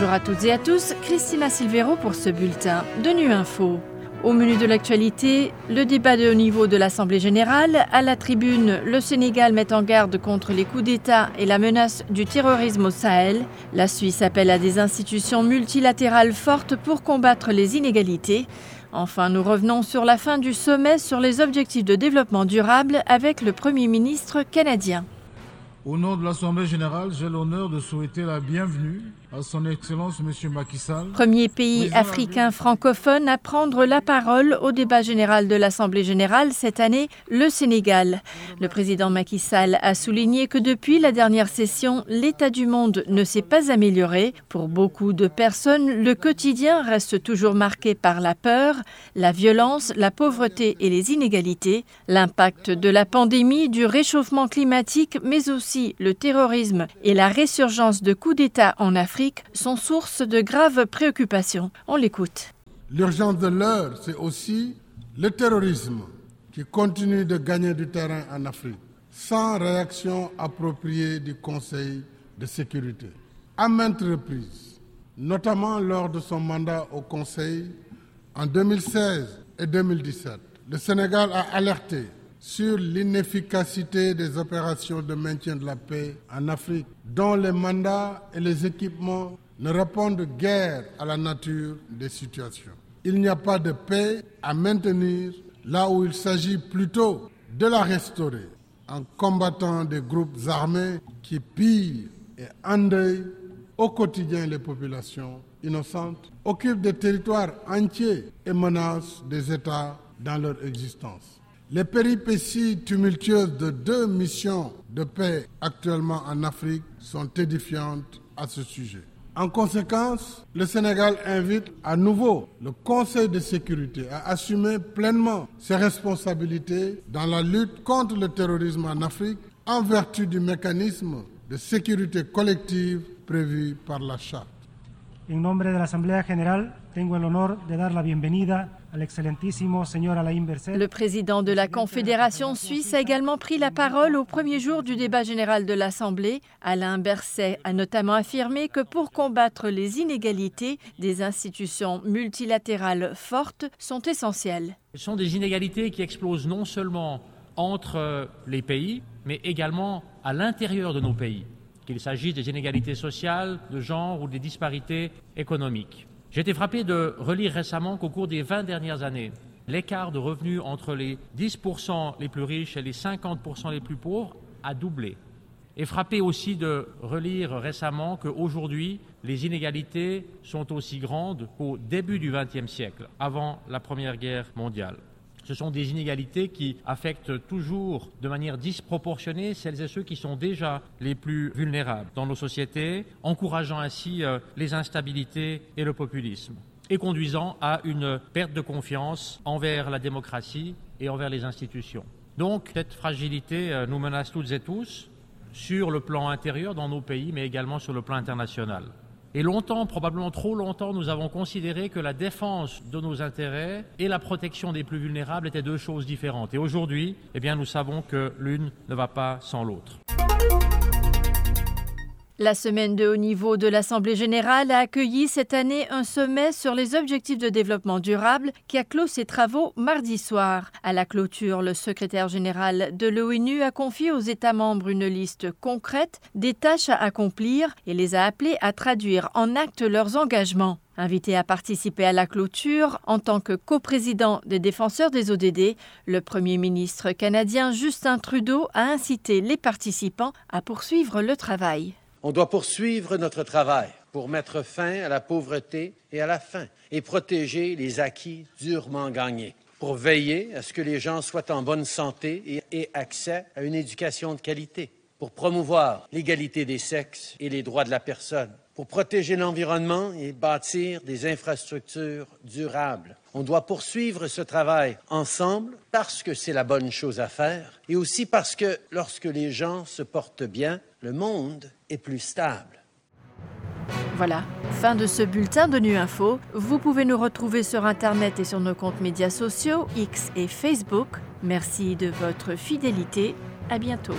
Bonjour à toutes et à tous, Christina Silvero pour ce bulletin de Nu Info. Au menu de l'actualité, le débat de haut niveau de l'Assemblée générale. À la tribune, le Sénégal met en garde contre les coups d'État et la menace du terrorisme au Sahel. La Suisse appelle à des institutions multilatérales fortes pour combattre les inégalités. Enfin, nous revenons sur la fin du sommet sur les objectifs de développement durable avec le Premier ministre canadien. Au nom de l'Assemblée générale, j'ai l'honneur de souhaiter la bienvenue à son Excellence M. Macky Sall. Premier pays africain francophone à prendre la parole au débat général de l'Assemblée générale cette année, le Sénégal. Le président Macky Sall a souligné que depuis la dernière session, l'état du monde ne s'est pas amélioré. Pour beaucoup de personnes, le quotidien reste toujours marqué par la peur, la violence, la pauvreté et les inégalités. L'impact de la pandémie, du réchauffement climatique, mais aussi le terrorisme et la résurgence de coups d'État en Afrique sont source de graves préoccupations. On l'écoute. L'urgence de l'heure, c'est aussi le terrorisme qui continue de gagner du terrain en Afrique sans réaction appropriée du Conseil de sécurité. À maintes reprises, notamment lors de son mandat au Conseil en 2016 et 2017, le Sénégal a alerté sur l'inefficacité des opérations de maintien de la paix en Afrique, dont les mandats et les équipements ne répondent guère à la nature des situations. Il n'y a pas de paix à maintenir là où il s'agit plutôt de la restaurer en combattant des groupes armés qui pillent et endeuillent au quotidien les populations innocentes, occupent des territoires entiers et menacent des États dans leur existence. Les péripéties tumultueuses de deux missions de paix actuellement en Afrique sont édifiantes à ce sujet. En conséquence, le Sénégal invite à nouveau le Conseil de sécurité à assumer pleinement ses responsabilités dans la lutte contre le terrorisme en Afrique en vertu du mécanisme de sécurité collective prévu par la Charte. En nombre de l'Assemblée générale, tengo el honor de dar la bienvenida le président de la Confédération suisse a également pris la parole au premier jour du débat général de l'Assemblée. Alain Berset a notamment affirmé que pour combattre les inégalités, des institutions multilatérales fortes sont essentielles. Ce sont des inégalités qui explosent non seulement entre les pays, mais également à l'intérieur de nos pays, qu'il s'agisse des inégalités sociales, de genre ou des disparités économiques. J'ai été frappé de relire récemment qu'au cours des 20 dernières années, l'écart de revenus entre les 10% les plus riches et les 50% les plus pauvres a doublé. Et frappé aussi de relire récemment qu'aujourd'hui, les inégalités sont aussi grandes qu'au début du XXe siècle, avant la Première Guerre mondiale. Ce sont des inégalités qui affectent toujours de manière disproportionnée celles et ceux qui sont déjà les plus vulnérables dans nos sociétés, encourageant ainsi euh, les instabilités et le populisme et conduisant à une perte de confiance envers la démocratie et envers les institutions. Donc cette fragilité euh, nous menace toutes et tous sur le plan intérieur dans nos pays, mais également sur le plan international. Et longtemps, probablement trop longtemps, nous avons considéré que la défense de nos intérêts et la protection des plus vulnérables étaient deux choses différentes. Et aujourd'hui, eh bien, nous savons que l'une ne va pas sans l'autre. La semaine de haut niveau de l'Assemblée générale a accueilli cette année un sommet sur les objectifs de développement durable qui a clos ses travaux mardi soir. À la clôture, le secrétaire général de l'ONU a confié aux États membres une liste concrète des tâches à accomplir et les a appelés à traduire en actes leurs engagements. Invité à participer à la clôture en tant que coprésident des défenseurs des ODD, le Premier ministre canadien Justin Trudeau a incité les participants à poursuivre le travail. On doit poursuivre notre travail pour mettre fin à la pauvreté et à la faim et protéger les acquis durement gagnés, pour veiller à ce que les gens soient en bonne santé et aient accès à une éducation de qualité, pour promouvoir l'égalité des sexes et les droits de la personne, pour protéger l'environnement et bâtir des infrastructures durables. On doit poursuivre ce travail ensemble parce que c'est la bonne chose à faire et aussi parce que lorsque les gens se portent bien, le monde est plus stable. Voilà, fin de ce bulletin de Nu Info. Vous pouvez nous retrouver sur Internet et sur nos comptes médias sociaux, X et Facebook. Merci de votre fidélité. À bientôt.